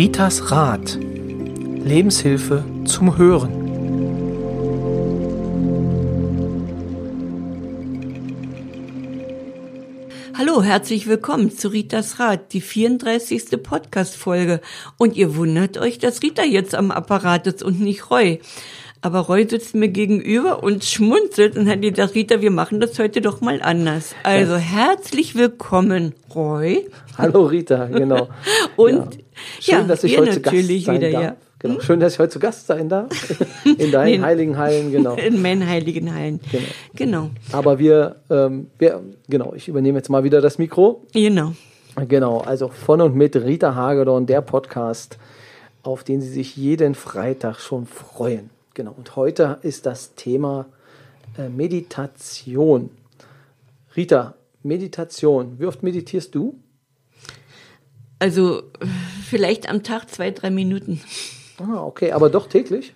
Ritas Rat. Lebenshilfe zum Hören. Hallo, herzlich willkommen zu Ritas Rat, die 34. Podcast-Folge. Und ihr wundert euch, dass Rita jetzt am Apparat ist und nicht Roy. Aber Roy sitzt mir gegenüber und schmunzelt und hat gesagt, Rita, wir machen das heute doch mal anders. Also herzlich willkommen, Roy. Hallo Rita, genau. und ja. Schön, ja, dass ich heute zu Gast sein wieder, darf. ja. Genau. Schön, dass ich heute zu Gast sein darf. In deinen Nee. heiligen Hallen, genau. In meinen heiligen Hallen. Genau. Genau. Aber wir, ähm, wir, genau, ich übernehme jetzt mal wieder das Mikro. Genau. Genau, also von und mit Rita Hagedorn, der Podcast, auf den Sie sich jeden Freitag schon freuen. Genau, und heute ist das Thema äh, Meditation. Rita, Meditation, wie oft meditierst du? Also vielleicht am Tag zwei, drei Minuten. Ah, okay, aber doch täglich?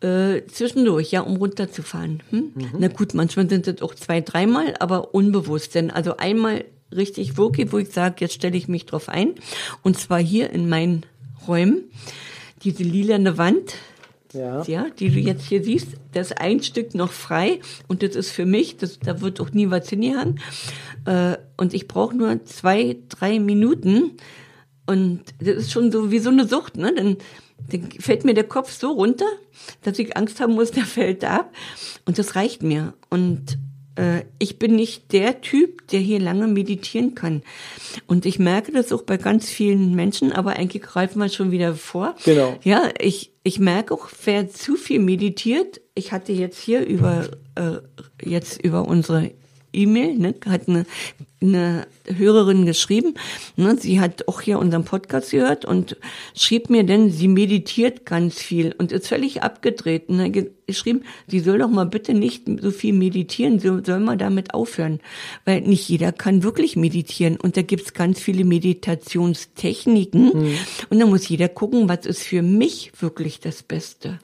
Äh, zwischendurch, ja, um runterzufahren. Hm? Mhm. Na gut, manchmal sind es auch zwei, dreimal, aber unbewusst. Denn also einmal richtig wirklich, wo ich sage, jetzt stelle ich mich drauf ein. Und zwar hier in meinen Räumen. Diese lilane Wand, Ja. ja, die du jetzt hier siehst, da ist ein Stück noch frei und das ist für mich, das, da wird auch nie was hingehangen. Äh, und ich brauche nur zwei, drei Minuten und das ist schon so wie so eine Sucht, ne? Dann, dann fällt mir der Kopf so runter, dass ich Angst haben muss, der fällt ab. Und das reicht mir. Und äh, ich bin nicht der Typ, der hier lange meditieren kann. Und ich merke das auch bei ganz vielen Menschen, aber eigentlich greifen wir schon wieder vor. Genau. Ja, ich, ich merke auch, wer zu viel meditiert, ich hatte jetzt hier über, äh, jetzt über unsere E-Mail, ne, hat eine, eine Hörerin geschrieben, ne, sie hat auch hier unseren Podcast gehört und schrieb mir denn, sie meditiert ganz viel und ist völlig abgedreht. Ne, ge- geschrieben, sie soll doch mal bitte nicht so viel meditieren, so soll mal damit aufhören, weil nicht jeder kann wirklich meditieren und da gibt's ganz viele Meditationstechniken und da muss jeder gucken, was ist für mich wirklich das Beste.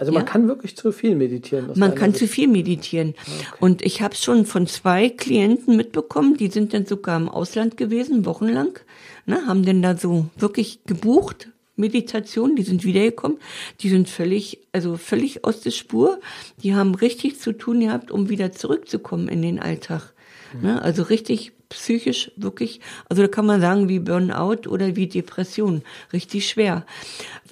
Also man Ja. kann wirklich zu viel meditieren. Man kann Sicht. zu viel meditieren. Und ich habe schon von zwei Klienten mitbekommen, die sind dann sogar im Ausland gewesen, wochenlang, ne, haben dann da so wirklich gebucht, Meditation, die sind wiedergekommen, die sind völlig, also völlig aus der Spur, die haben richtig zu tun gehabt, um wieder zurückzukommen in den Alltag. Ne, also richtig psychisch wirklich, also da kann man sagen wie Burnout oder wie Depression, richtig schwer.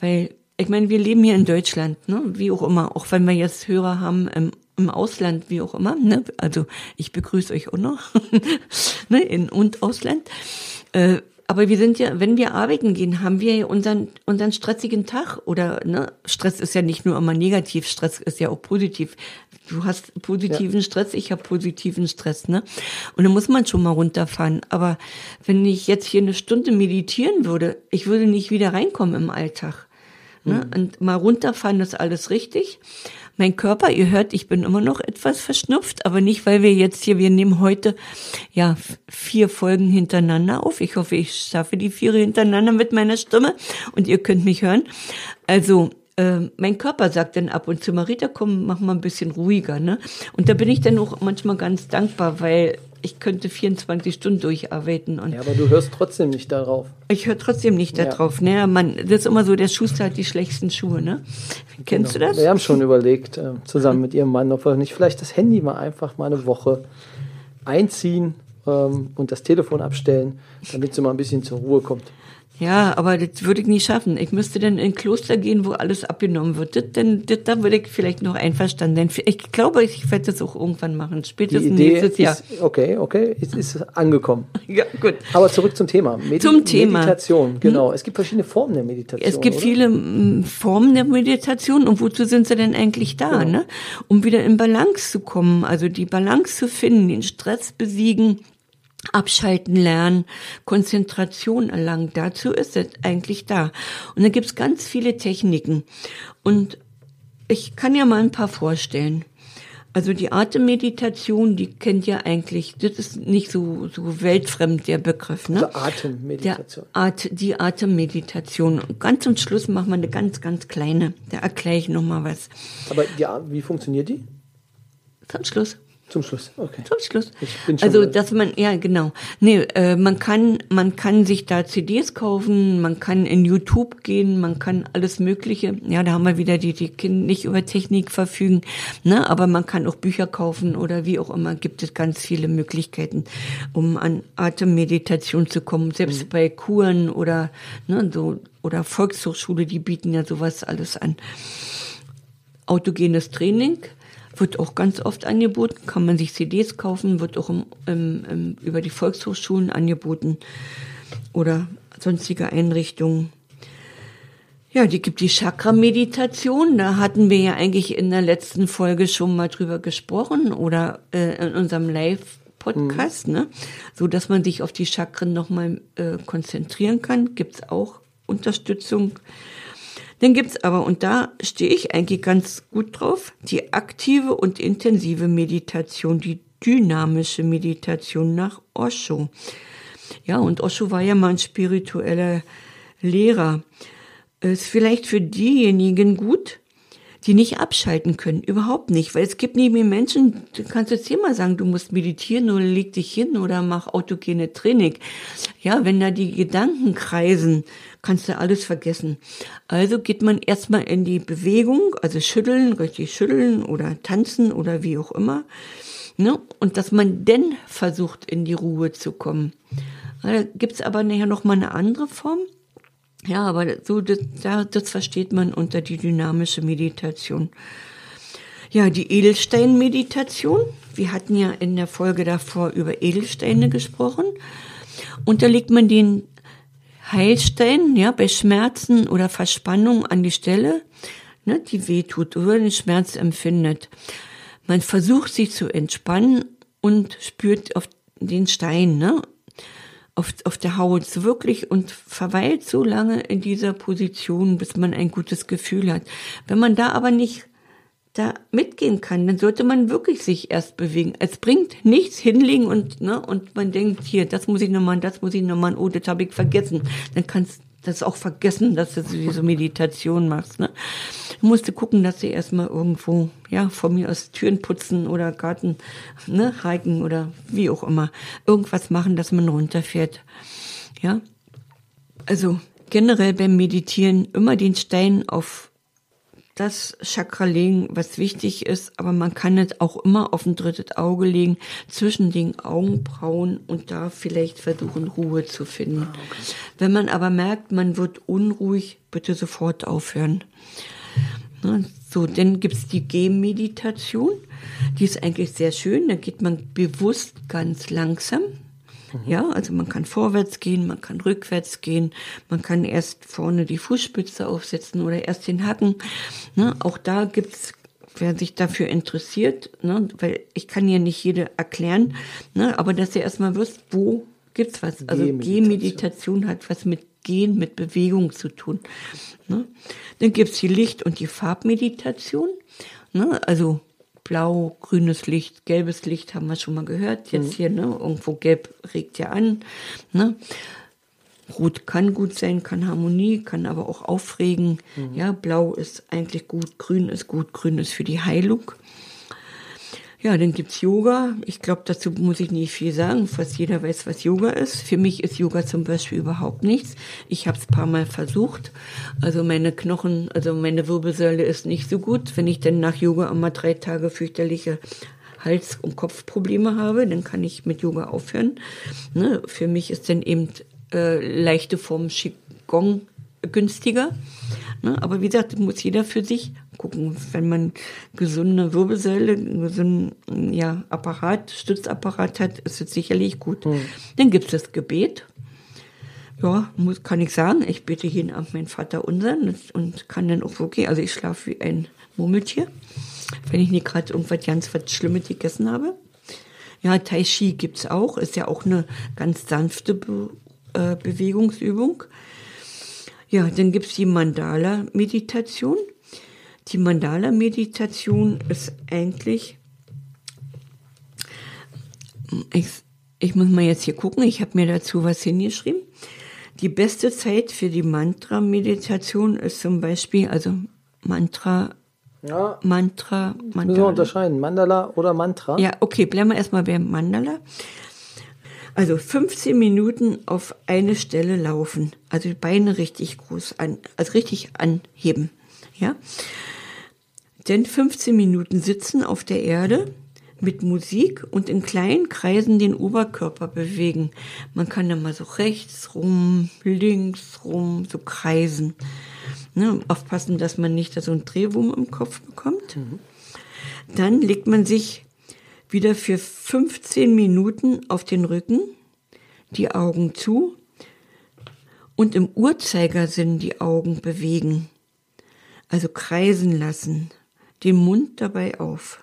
Weil ich meine, wir leben hier in Deutschland, ne? wie auch immer, auch wenn wir jetzt Hörer haben im, im Ausland, wie auch immer. Ne? Also ich begrüße euch auch noch, ne? in und Ausland. Äh, aber wir sind ja, wenn wir arbeiten gehen, haben wir ja unseren, unseren stressigen Tag oder ne, Stress ist ja nicht nur immer negativ, Stress ist ja auch positiv. Du hast positiven Stress, ich habe positiven Stress, ne? Und da muss man schon mal runterfahren. Aber wenn ich jetzt hier eine Stunde meditieren würde, ich würde nicht wieder reinkommen im Alltag. Ne? Und mal runterfahren ist alles richtig. Mein Körper, ihr hört, ich bin immer noch etwas verschnupft, aber nicht, weil wir jetzt hier, wir nehmen heute ja vier Folgen hintereinander auf. Ich hoffe, ich schaffe die vier hintereinander mit meiner Stimme und ihr könnt mich hören. Also äh, mein Körper sagt dann ab und zu, Marita, komm, mach mal ein bisschen ruhiger, ne? Und da bin ich dann auch manchmal ganz dankbar, weil ich könnte 24 Stunden durcharbeiten und Ja, aber du hörst trotzdem nicht darauf. ich höre trotzdem nicht Ja. darauf. Ne, man, das ist immer so, der Schuster hat die schlechtesten Schuhe, ne? Kennst du das? Wir haben schon überlegt, äh, zusammen mit ihrem Mann, ob wir nicht vielleicht das Handy mal einfach mal eine Woche einziehen ähm, und das Telefon abstellen, damit sie mal ein bisschen zur Ruhe kommt. Ja, aber das würde ich nie schaffen. Ich müsste dann in ein Kloster gehen, wo alles abgenommen wird. Das, denn, das, da würde ich vielleicht noch einverstanden sein. Ich glaube, ich werde das auch irgendwann machen. Spätestens nächstes Jahr. ist, okay, okay, es ist angekommen. Ja, gut. Aber zurück zum Thema. Medi Zum Thema. Hm? Meditation, genau. Es gibt verschiedene Formen der Meditation. Es gibt oder? viele mm, Formen der Meditation und wozu sind sie denn eigentlich da, ne? Um wieder in Balance zu kommen, also die Balance zu finden, den Stress besiegen, abschalten lernen, Konzentration erlangen. Dazu ist es eigentlich da. Und da gibt's ganz viele Techniken. Und ich kann ja mal ein paar vorstellen. Also die Atemmeditation, die kennt ja eigentlich, das ist nicht so, so weltfremd, der Begriff, ne? Also Atemmeditation. Der At die Atemmeditation. Und ganz zum Schluss machen wir eine ganz, ganz kleine. Da erkläre ich noch mal was. Aber ja, wie funktioniert die? Zum Schluss. Zum Schluss, okay. Zum Schluss. Also, dass man, ja, genau. Nee, äh, man kann, man kann sich da CDs kaufen, man kann in YouTube gehen, man kann alles Mögliche. Ja, da haben wir wieder die, die Kinder nicht über Technik verfügen, ne, aber man kann auch Bücher kaufen oder wie auch immer, gibt es ganz viele Möglichkeiten, um an Atemmeditation zu kommen, selbst Mhm. bei Kuren oder, ne, so, oder Volkshochschule, die bieten ja sowas alles an autogenes Training wird auch ganz oft angeboten, kann man sich CDs kaufen, wird auch im, im, im, über die Volkshochschulen angeboten oder sonstige Einrichtungen. Ja, die gibt die Chakra-Meditation. Da hatten wir ja eigentlich in der letzten Folge schon mal drüber gesprochen oder äh, in unserem Live-Podcast, ne? so dass man sich auf die Chakren nochmal äh, konzentrieren kann. Gibt's auch Unterstützung. Dann gibt's aber, und da stehe ich eigentlich ganz gut drauf, die aktive und intensive Meditation, die dynamische Meditation nach Osho. Ja, und Osho war ja mal ein spiritueller Lehrer. Ist vielleicht für diejenigen gut, die nicht abschalten können, überhaupt nicht, weil es gibt mehr Menschen, du kannst jetzt mal sagen, du musst meditieren oder leg dich hin oder mach autogene Training. Ja, wenn da die Gedanken kreisen, kannst du alles vergessen. Also geht man erstmal in die Bewegung, also schütteln, richtig schütteln oder tanzen oder wie auch immer. Ne? Und dass man denn versucht, in die Ruhe zu kommen. Da gibt's aber nachher noch mal eine andere Form. Ja, aber so, das, da- das versteht man unter die dynamische Meditation. Ja, die Edelsteinmeditation. Wir hatten ja in der Folge davor über Edelsteine gesprochen. Und da legt man den Heilstein, ja, bei Schmerzen oder Verspannung an die Stelle, ne, die wehtut oder den Schmerz empfindet. Man versucht sich zu entspannen und spürt auf den Stein, ne, auf, auf der Haut wirklich und verweilt so lange in dieser Position, bis man ein gutes Gefühl hat. Wenn man da aber nicht da mitgehen kann, dann sollte man wirklich sich erst bewegen. Es bringt nichts hinlegen und ne und man denkt hier, das muss ich noch machen, das muss ich noch machen, oh, das habe ich vergessen. Dann kannst du das auch vergessen, dass du diese Meditation machst. Ne? Du musst gucken, dass du erstmal irgendwo, ja, von mir aus Türen putzen oder Garten, ne, hiken oder wie auch immer. Irgendwas machen, dass man runterfährt. Ja. Also generell beim Meditieren immer den Stein auf das Chakra legen, was wichtig ist, aber man kann es auch immer auf ein drittes Auge legen, zwischen den Augenbrauen und da vielleicht versuchen, Ruhe zu finden. Wenn man aber merkt, man wird unruhig, bitte sofort aufhören. Ne, So, dann gibt's die Gehmeditation. Die ist eigentlich sehr schön. Da geht man bewusst ganz langsam. Ja, also man kann vorwärts gehen, man kann rückwärts gehen, man kann erst vorne die Fußspitze aufsetzen oder erst den Hacken. Ne, auch da gibt's wer sich dafür interessiert, ne, weil ich kann ja nicht jede erklären, ne, aber dass ihr erstmal wisst, wo gibt's was. Also Gehmeditation. Gehmeditation hat was mit Gehen, mit Bewegung zu tun. Ne? Dann gibt's die Licht- und die Farbmeditation. Ne? Also blau, grünes Licht, gelbes Licht haben wir schon mal gehört. Jetzt hier, ne? irgendwo gelb regt ja an. Ne? Rot kann gut sein, kann Harmonie, kann aber auch aufregen. Ja, blau ist eigentlich gut, grün ist gut, grün ist für die Heilung. Ja, dann gibt's Yoga. Ich glaube, dazu muss ich nicht viel sagen. Fast jeder weiß, was Yoga ist. Für mich ist Yoga zum Beispiel überhaupt nichts. Ich habe es paar Mal versucht. Also meine Knochen, also meine Wirbelsäule ist nicht so gut. Wenn ich dann nach Yoga immer drei Tage fürchterliche Hals- und Kopfprobleme habe, dann kann ich mit Yoga aufhören. Ne? Für mich ist dann eben äh, leichte Form Qigong günstiger. Ne? Aber wie gesagt, muss jeder für sich gucken. Wenn man gesunde Wirbelsäule, einen gesunden ja, Apparat, Stützapparat hat, ist es sicherlich gut. Dann gibt es das Gebet. Ja, muss, kann ich sagen, ich bete jeden Abend meinen Vater unseren und kann dann auch wirklich, also ich schlafe wie ein Murmeltier, wenn ich nicht gerade irgendwas ganz was Schlimmes gegessen habe. Ja, Tai Chi gibt's auch, ist ja auch eine ganz sanfte Be äh, Bewegungsübung. Ja, dann gibt's die Mandala-Meditation. Die Mandala-Meditation ist eigentlich, ich, ich muss mal jetzt hier gucken, ich habe mir dazu was hingeschrieben. Die beste Zeit für die Mantra-Meditation ist zum Beispiel, also Mantra Ja, Mantra, müssen wir Mandala. unterscheiden. Mandala oder Mantra? Ja, okay, bleiben wir erstmal beim Mandala. Also 15 Minuten auf eine Stelle laufen, also die Beine richtig groß an, also richtig anheben, ja. Dann 15 Minuten sitzen auf der Erde mit Musik und in kleinen Kreisen den Oberkörper bewegen. Man kann dann mal so rechts rum, links rum, so kreisen. Ne, aufpassen, dass man nicht da so einen Drehwurm im Kopf bekommt. Dann legt man sich wieder für 15 Minuten auf den Rücken, die Augen zu und im Uhrzeigersinn die Augen bewegen. Also kreisen lassen, den Mund dabei auf.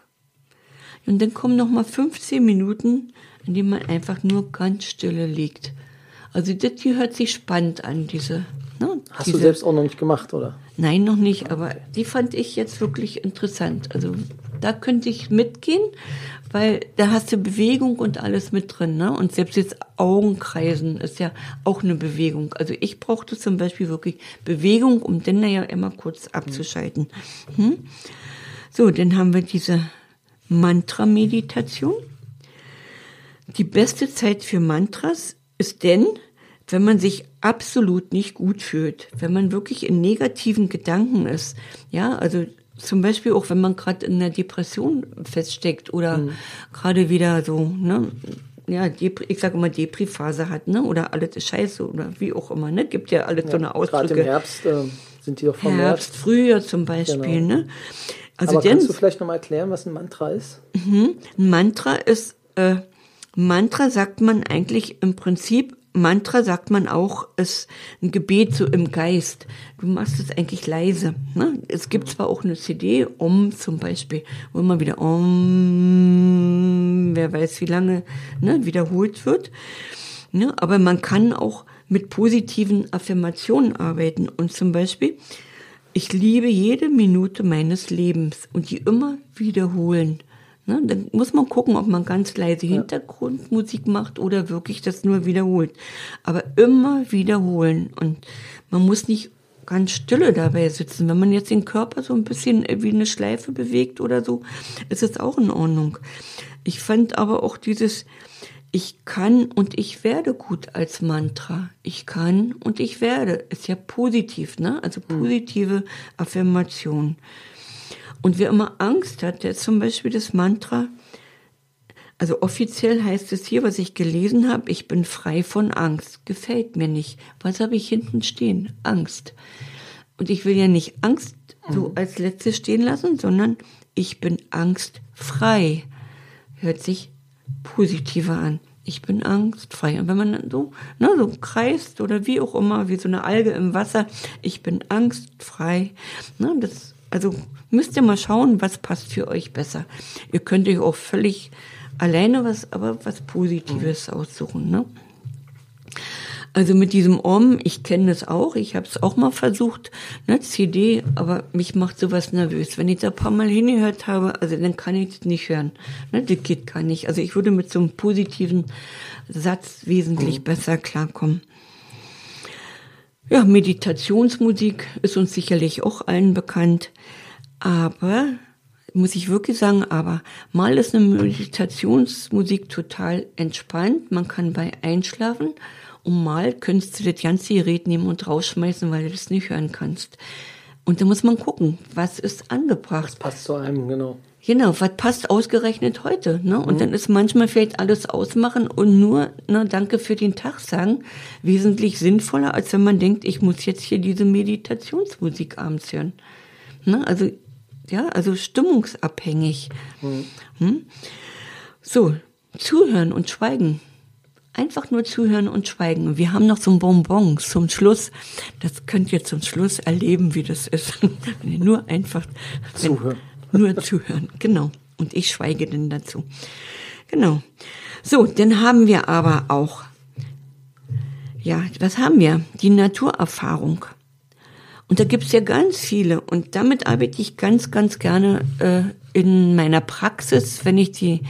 Und dann kommen noch mal 15 Minuten, in denen man einfach nur ganz stille liegt. Also das hier hört sich spannend an, diese. Ne, Hast diese, du selbst auch noch nicht gemacht, oder? Nein, noch nicht, aber die fand ich jetzt wirklich interessant. Also da könnte ich mitgehen, weil da hast du Bewegung und alles mit drin. Ne? Und selbst jetzt Augenkreisen ist ja auch eine Bewegung. Also ich brauchte zum Beispiel wirklich Bewegung, um dann ja immer kurz abzuschalten. Hm? So, dann haben wir diese Mantra-Meditation. Die beste Zeit für Mantras ist denn, wenn man sich absolut nicht gut fühlt, wenn man wirklich in negativen Gedanken ist, ja, also zum Beispiel auch, wenn man gerade in einer Depression feststeckt oder gerade wieder so, ne, ja, ich sage immer Depri-Phase hat, ne, oder alles ist scheiße oder wie auch immer, ne, gibt ja alles so eine Gerade Ausdrücke. im Herbst äh, sind die doch vermehrt. Herbst, Frühjahr zum Beispiel, Genau. ne. Also Aber kannst du vielleicht noch mal erklären, was ein Mantra ist? ein Mantra ist, äh, Mantra sagt man eigentlich im Prinzip, Mantra sagt man auch, ist ein Gebet so im Geist. Du machst es eigentlich leise. Ne? Es gibt zwar auch eine CD, Om zum Beispiel, wo immer wieder Om, wer weiß wie lange, ne, wiederholt wird. Ne? Aber man kann auch mit positiven Affirmationen arbeiten. Und zum Beispiel, ich liebe jede Minute meines Lebens und die immer wiederholen. Ne, dann muss man gucken, ob man ganz leise Hintergrundmusik macht oder wirklich das nur wiederholt. Aber immer wiederholen. Und man muss nicht ganz stille dabei sitzen. Wenn man jetzt den Körper so ein bisschen wie eine Schleife bewegt oder so, ist es auch in Ordnung. Ich fand aber auch dieses, ich kann und ich werde gut als Mantra. Ich kann und ich werde. Ist ja positiv, ne? Also positive Affirmation. Und wer immer Angst hat, der zum Beispiel das Mantra, also offiziell heißt es hier, was ich gelesen habe, ich bin frei von Angst. Gefällt mir nicht. Was habe ich hinten stehen? Angst. Und ich will ja nicht Angst so als letztes stehen lassen, sondern ich bin angstfrei. Hört sich positiver an. Ich bin angstfrei. Und wenn man dann so, ne, so kreist oder wie auch immer, wie so eine Alge im Wasser, ich bin angstfrei. Ne, das, also müsst ihr mal schauen, was passt für euch besser. Ihr könnt euch auch völlig alleine was, aber was Positives aussuchen. Ne? Also mit diesem Om, ich kenne das auch, ich habe es auch mal versucht, ne, CD, aber mich macht sowas nervös. Wenn ich da ein paar Mal hingehört habe, also dann kann ich das nicht hören. Ne, das geht gar nicht. Also ich würde mit so einem positiven Satz wesentlich besser klarkommen. Ja, Meditationsmusik ist uns sicherlich auch allen bekannt, aber muss ich wirklich sagen, aber mal ist eine Meditationsmusik total entspannt, man kann bei einschlafen und mal könntest du das ganze Gerät nehmen und rausschmeißen, weil du das nicht hören kannst. Und da muss man gucken, was ist angebracht. Passt zu einem, genau. Genau, was passt ausgerechnet heute? Ne? Und dann ist manchmal vielleicht alles ausmachen und nur ne, Danke für den Tag sagen wesentlich sinnvoller, als wenn man denkt, ich muss jetzt hier diese Meditationsmusik abends hören. Ne? Also ja, also stimmungsabhängig. Hm? So, zuhören und schweigen. Einfach nur zuhören und schweigen. Wir haben noch so ein Bonbon zum Schluss. Das könnt ihr zum Schluss erleben, wie das ist. Wenn ihr nur einfach Zuhören. Nur zuhören, genau. Und ich schweige denn dazu. Genau. So, dann haben wir aber auch, ja, was haben wir? Die Naturerfahrung. Und da gibt's ja ganz viele. Und damit arbeite ich ganz, ganz gerne äh, in meiner Praxis, wenn ich die,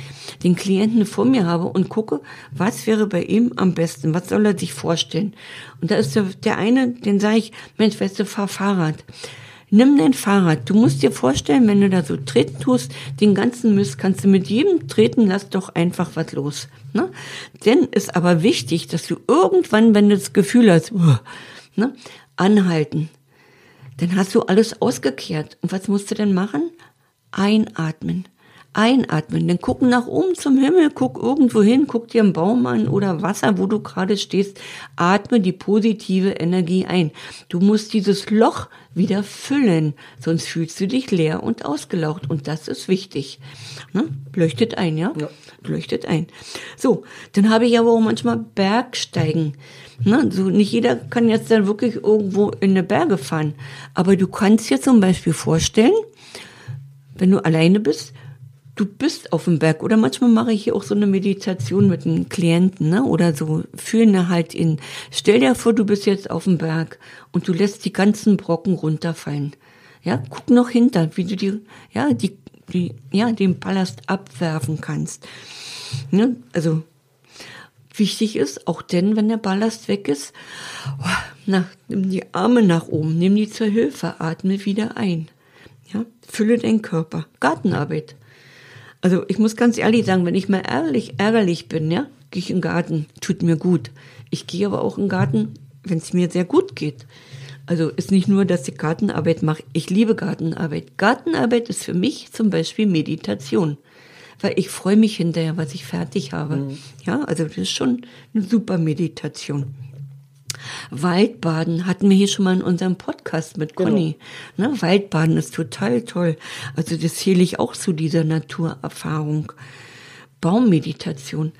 den Klienten vor mir habe und gucke, was wäre bei ihm am besten, was soll er sich vorstellen. Und da ist der, der eine, den sage ich, Mensch, weißt du, fahr Fahrrad. Nimm dein Fahrrad. Du musst dir vorstellen, wenn du da so treten tust, den ganzen Mist kannst du mit jedem treten, lass doch einfach was los. Ne? Denn ist aber wichtig, dass du irgendwann, wenn du das Gefühl hast, uh, ne, anhalten. Dann hast du alles ausgekehrt. Und was musst du denn machen? Einatmen einatmen, dann guck nach oben zum Himmel, guck irgendwo hin, guck dir einen Baum an oder Wasser, wo du gerade stehst, atme die positive Energie ein. Du musst dieses Loch wieder füllen, sonst fühlst du dich leer und ausgelaucht und das ist wichtig. Ne? Leuchtet ein, ja? ja? Leuchtet ein. So, dann habe ich aber auch manchmal Bergsteigen. Ne? So, nicht jeder kann jetzt dann wirklich irgendwo in eine Berge fahren, aber du kannst dir zum Beispiel vorstellen, wenn du alleine bist, du bist auf dem Berg oder manchmal mache ich hier auch so eine Meditation mit einem Klienten, ne? Oder so fühlen halt in. Stell dir vor, du bist jetzt auf dem Berg und du lässt die ganzen Brocken runterfallen. Ja, guck noch hinter, wie du die, ja, die, die, ja, den Ballast abwerfen kannst. Ne? Also wichtig ist, auch denn, wenn der Ballast weg ist, oh, na, nimm die Arme nach oben, nimm die zur Hilfe, atme wieder ein. Ja, fülle deinen Körper. Gartenarbeit. Also ich muss ganz ehrlich sagen, wenn ich mal ehrlich, ärgerlich bin, ja, gehe ich in den Garten, tut mir gut. Ich gehe aber auch in den Garten, wenn es mir sehr gut geht. Also ist nicht nur, dass ich Gartenarbeit mache. Ich liebe Gartenarbeit. Gartenarbeit ist für mich zum Beispiel Meditation. Weil ich freue mich hinterher, was ich fertig habe. Mhm. Ja, also das ist schon eine super Meditation. Waldbaden hatten wir hier schon mal in unserem Podcast mit genau. Conny. Genau. Ne, Waldbaden ist total toll. Also das zähle ich auch zu dieser Naturerfahrung. Baummeditation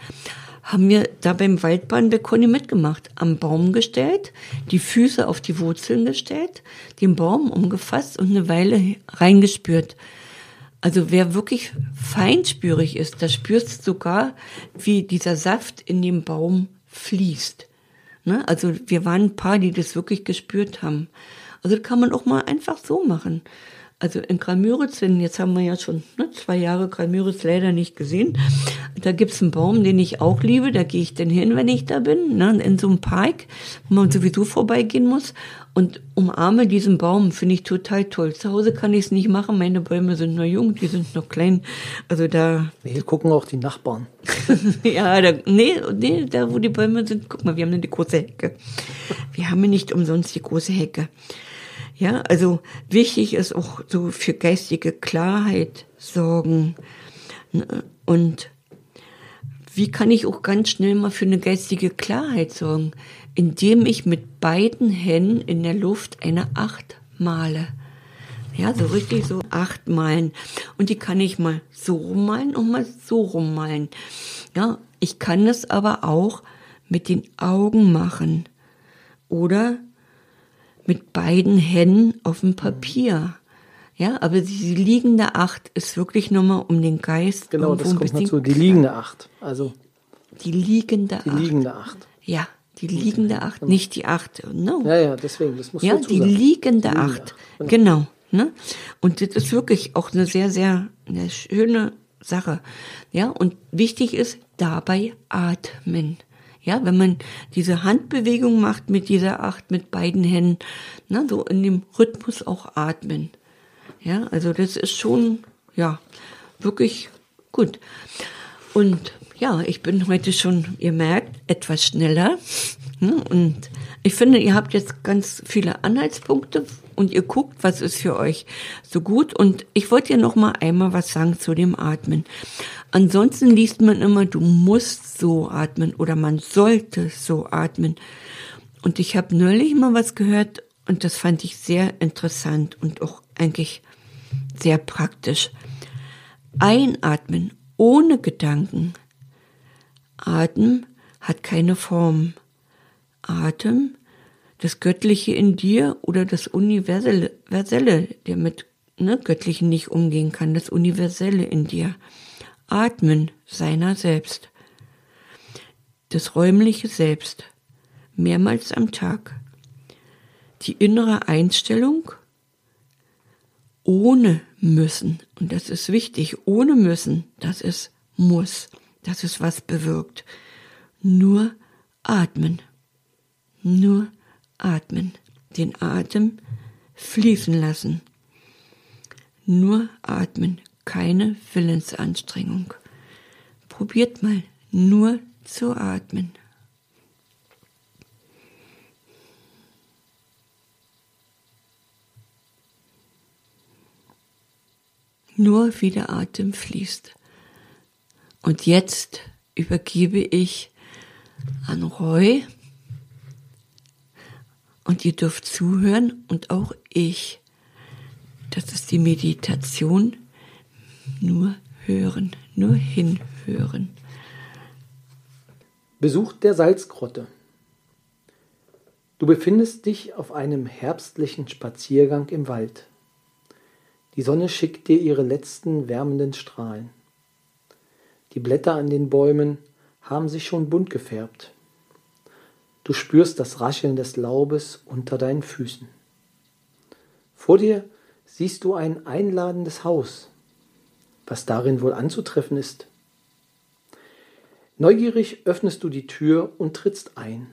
haben wir da beim Waldbaden bei Conny mitgemacht. Am Baum gestellt, die Füße auf die Wurzeln gestellt, den Baum umgefasst und eine Weile reingespürt. Also wer wirklich feinspürig ist, da spürst du sogar, wie dieser Saft in dem Baum fließt. Ne? Also wir waren ein paar, die das wirklich gespürt haben. Also kann man auch mal einfach so machen. Also in Kramüritz, jetzt haben wir ja schon ne, zwei Jahre Kramüritz leider nicht gesehen. Da gibt's einen Baum, den ich auch liebe. Da gehe ich denn hin, wenn ich da bin, ne, in so einem Park, wo man sowieso vorbeigehen muss. Und umarme diesen Baum, finde ich total toll. Zu Hause kann ich es nicht machen. Meine Bäume sind noch jung, die sind noch klein. Also da. Hier gucken auch die Nachbarn. ja, da, nee, nee, da wo die Bäume sind, guck mal, wir haben eine große Hecke. Wir haben nicht umsonst die große Hecke. Ja, also wichtig ist auch so für geistige Klarheit sorgen. Ne? Und wie kann ich auch ganz schnell mal für eine geistige Klarheit sorgen? Indem ich mit beiden Händen in der Luft eine Acht male. Ja, so richtig so acht malen. Und die kann ich mal so rummalen und mal so rummalen. Ja, ich kann es aber auch mit den Augen machen. Oder mit beiden Händen auf dem Papier. Ja, aber die liegende Acht ist wirklich nochmal um den Geist. Genau, das kommt dazu. Die liegende Acht. Also. Die liegende Acht. Die liegende Acht. Ja, die liegende Acht, genau. nicht die Acht. No. Ja, ja, deswegen, das muss Ja, die liegende, die liegende Acht. Genau. genau. Ne? Und das ist wirklich auch eine sehr, sehr eine schöne Sache. Ja, und wichtig ist dabei atmen. Ja, wenn man diese Handbewegung macht mit dieser Acht, mit beiden Händen, na, so in dem Rhythmus auch atmen. Ja, also das ist schon, ja, wirklich gut. Und ja, ich bin heute schon, ihr merkt, etwas schneller. Ne? Und ich finde, ihr habt jetzt ganz viele Anhaltspunkte und ihr guckt, was ist für euch so gut. Und ich wollte ja noch mal einmal was sagen zu dem Atmen. Ansonsten liest man immer, du musst so atmen oder man sollte so atmen. Und ich habe neulich mal was gehört und das fand ich sehr interessant und auch eigentlich sehr praktisch. Einatmen ohne Gedanken. Atem hat keine Form. Atem, das Göttliche in dir oder das Universelle, der mit ne, Göttlichen nicht umgehen kann, das Universelle in dir. Atmen seiner selbst. Das räumliche Selbst. Mehrmals am Tag. Die innere Einstellung ohne müssen. Und das ist wichtig. Ohne müssen. Das ist muss. Das ist was bewirkt. Nur atmen. Nur atmen. Den Atem fließen lassen. Nur atmen, keine Willensanstrengung. Probiert mal nur zu atmen. Nur wie der Atem fließt. Und jetzt übergebe ich an Roy und ihr dürft zuhören und auch ich. Das ist die Meditation. Nur hören, nur hinhören. Besuch der Salzgrotte. Du befindest dich auf einem herbstlichen Spaziergang im Wald. Die Sonne schickt dir ihre letzten wärmenden Strahlen. Die Blätter an den Bäumen haben sich schon bunt gefärbt. Du spürst das Rascheln des Laubes unter deinen Füßen. Vor dir siehst du ein einladendes Haus. Was darin wohl anzutreffen ist? Neugierig öffnest du die Tür und trittst ein.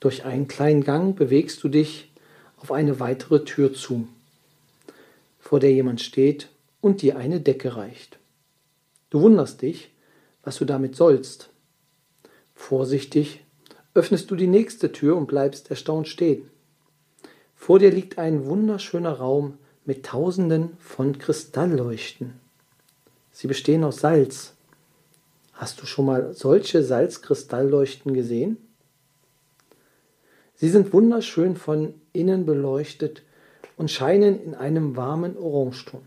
Durch einen kleinen Gang bewegst du dich auf eine weitere Tür zu, vor der jemand steht und dir eine Decke reicht. Du wunderst dich, was du damit sollst. Vorsichtig öffnest du die nächste Tür und bleibst erstaunt stehen. Vor dir liegt ein wunderschöner Raum mit tausenden von Kristallleuchten. Sie bestehen aus Salz. Hast du schon mal solche Salzkristallleuchten gesehen? Sie sind wunderschön von innen beleuchtet und scheinen in einem warmen Orangeton.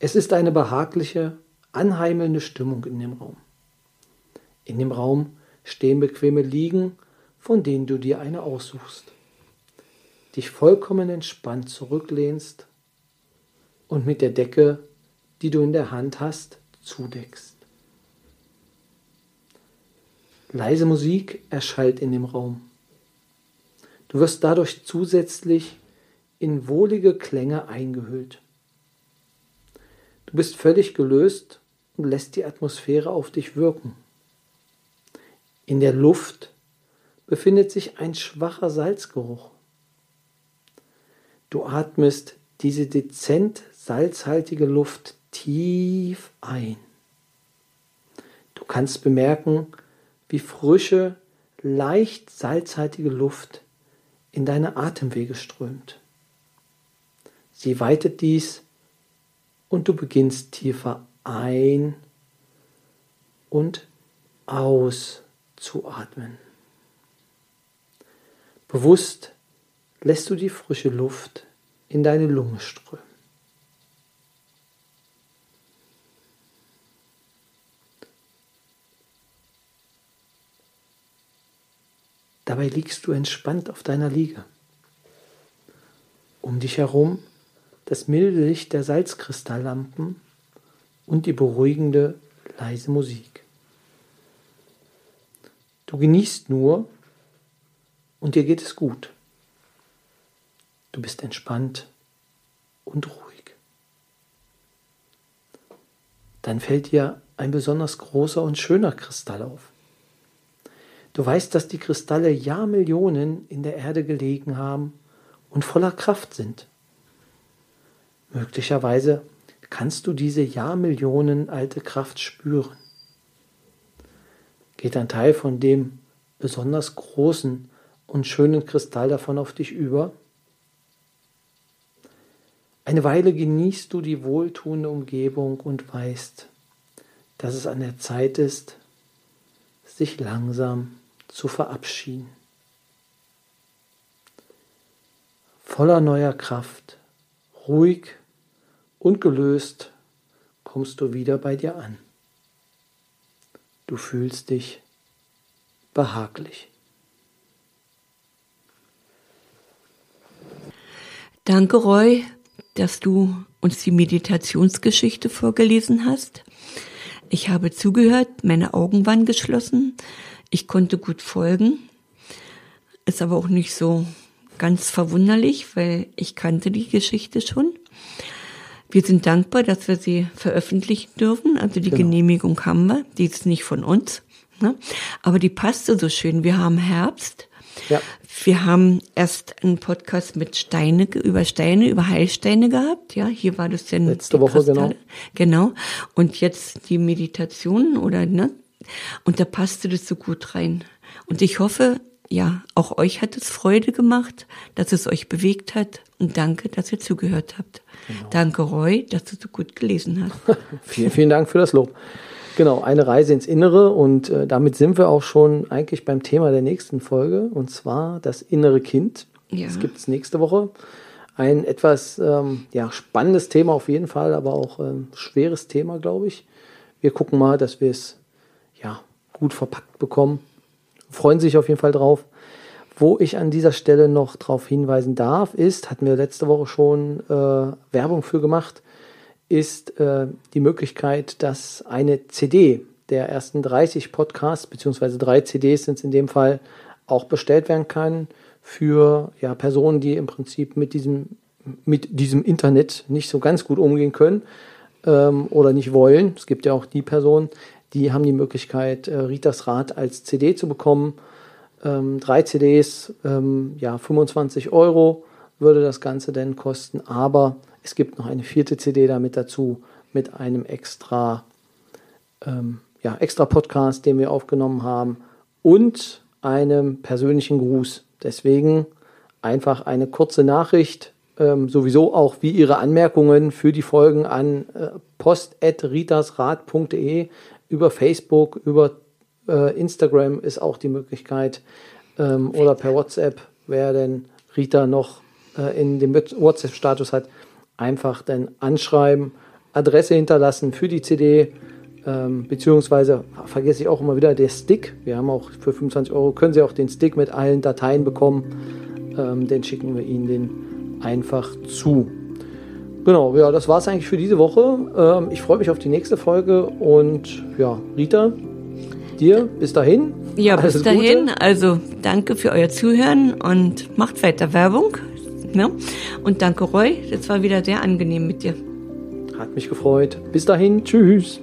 Es ist eine behagliche, anheimelnde Stimmung in dem Raum. In dem Raum stehen bequeme Liegen, von denen du dir eine aussuchst, dich vollkommen entspannt zurücklehnst und mit der Decke, die du in der Hand hast, zudeckst. Leise Musik erschallt in dem Raum. Du wirst dadurch zusätzlich in wohlige Klänge eingehüllt. Du bist völlig gelöst und lässt die Atmosphäre auf dich wirken. In der Luft befindet sich ein schwacher Salzgeruch. Du atmest diese dezent salzhaltige Luft tief ein. Du kannst bemerken, wie frische, leicht salzhaltige Luft in deine Atemwege strömt. Sie weitet dies und du beginnst tiefer ein und aus zu atmen. Bewusst lässt du die frische Luft in deine Lunge strömen. Dabei liegst du entspannt auf deiner Liege. Um dich herum das milde Licht der Salzkristalllampen und die beruhigende leise Musik. Du genießt nur und dir geht es gut. Du bist entspannt und ruhig. Dann fällt dir ein besonders großer und schöner Kristall auf. Du weißt, dass die Kristalle Jahrmillionen in der Erde gelegen haben und voller Kraft sind. Möglicherweise kannst du diese Jahrmillionen alte Kraft spüren geht ein Teil von dem besonders großen und schönen Kristall davon auf dich über. Eine Weile genießt du die wohltuende Umgebung und weißt, dass es an der Zeit ist, sich langsam zu verabschieden. Voller neuer Kraft, ruhig und gelöst kommst du wieder bei dir an. Du fühlst dich behaglich. Danke, Roy, dass du uns die Meditationsgeschichte vorgelesen hast. Ich habe zugehört, meine Augen waren geschlossen. Ich konnte gut folgen. Ist aber auch nicht so ganz verwunderlich, weil ich kannte die Geschichte schon. Wir sind dankbar, dass wir sie veröffentlichen dürfen. Also die genau. Genehmigung haben wir. Die ist nicht von uns. Ne? Aber die passte so schön. Wir haben Herbst Ja. Wir haben erst einen Podcast mit Steine, über Steine, über Heilsteine gehabt. Ja, hier war das denn Letzte Woche, genau. Genau. Und jetzt die Meditation oder, ne? Und da passte das so gut rein. Und ich hoffe, ja, auch euch hat es Freude gemacht, dass es euch bewegt hat. Und danke, dass ihr zugehört habt. Genau. Danke, Roy, dass du so gut gelesen hast. vielen, vielen Dank für das Lob. Genau, eine Reise ins Innere und äh, damit sind wir auch schon eigentlich beim Thema der nächsten Folge und zwar das innere Kind. Ja. Das gibt es nächste Woche. Ein etwas ähm, ja, spannendes Thema auf jeden Fall, aber auch ähm, schweres Thema, glaube ich. Wir gucken mal, dass wir es ja, gut verpackt bekommen. Freuen sich auf jeden Fall drauf. Wo ich an dieser Stelle noch darauf hinweisen darf, ist, hatten wir letzte Woche schon äh, Werbung für gemacht, ist äh, die Möglichkeit, dass eine CD der ersten 30 Podcasts, beziehungsweise drei CDs sind es in dem Fall, auch bestellt werden kann für ja, Personen, die im Prinzip mit diesem, mit diesem Internet nicht so ganz gut umgehen können ähm, oder nicht wollen. Es gibt ja auch die Personen, die haben die Möglichkeit, äh, Ritas Rat als CD zu bekommen. Ähm, drei CDs, ähm, ja, 25 Euro würde das Ganze denn kosten, aber es gibt noch eine vierte CD damit dazu mit einem extra, ähm, ja, extra Podcast, den wir aufgenommen haben und einem persönlichen Gruß. Deswegen einfach eine kurze Nachricht, ähm, sowieso auch wie Ihre Anmerkungen für die Folgen an äh, post.ritasrat.de über Facebook, über äh, Instagram ist auch die Möglichkeit ähm, oder per WhatsApp, wer denn Rita noch äh, in dem WhatsApp-Status hat, einfach dann anschreiben, Adresse hinterlassen für die CD, ähm, beziehungsweise vergesse ich auch immer wieder der Stick. Wir haben auch für 25 Euro können Sie auch den Stick mit allen Dateien bekommen. Ähm, den schicken wir Ihnen den einfach zu. Genau, ja, das war es eigentlich für diese Woche. Ähm, ich freue mich auf die nächste Folge und ja, Rita, dir bis dahin. Ja, bis dahin. Gute. Also danke für euer Zuhören und macht weiter Werbung. Ne? Und danke, Roy. Das war wieder sehr angenehm mit dir. Hat mich gefreut. Bis dahin. Tschüss.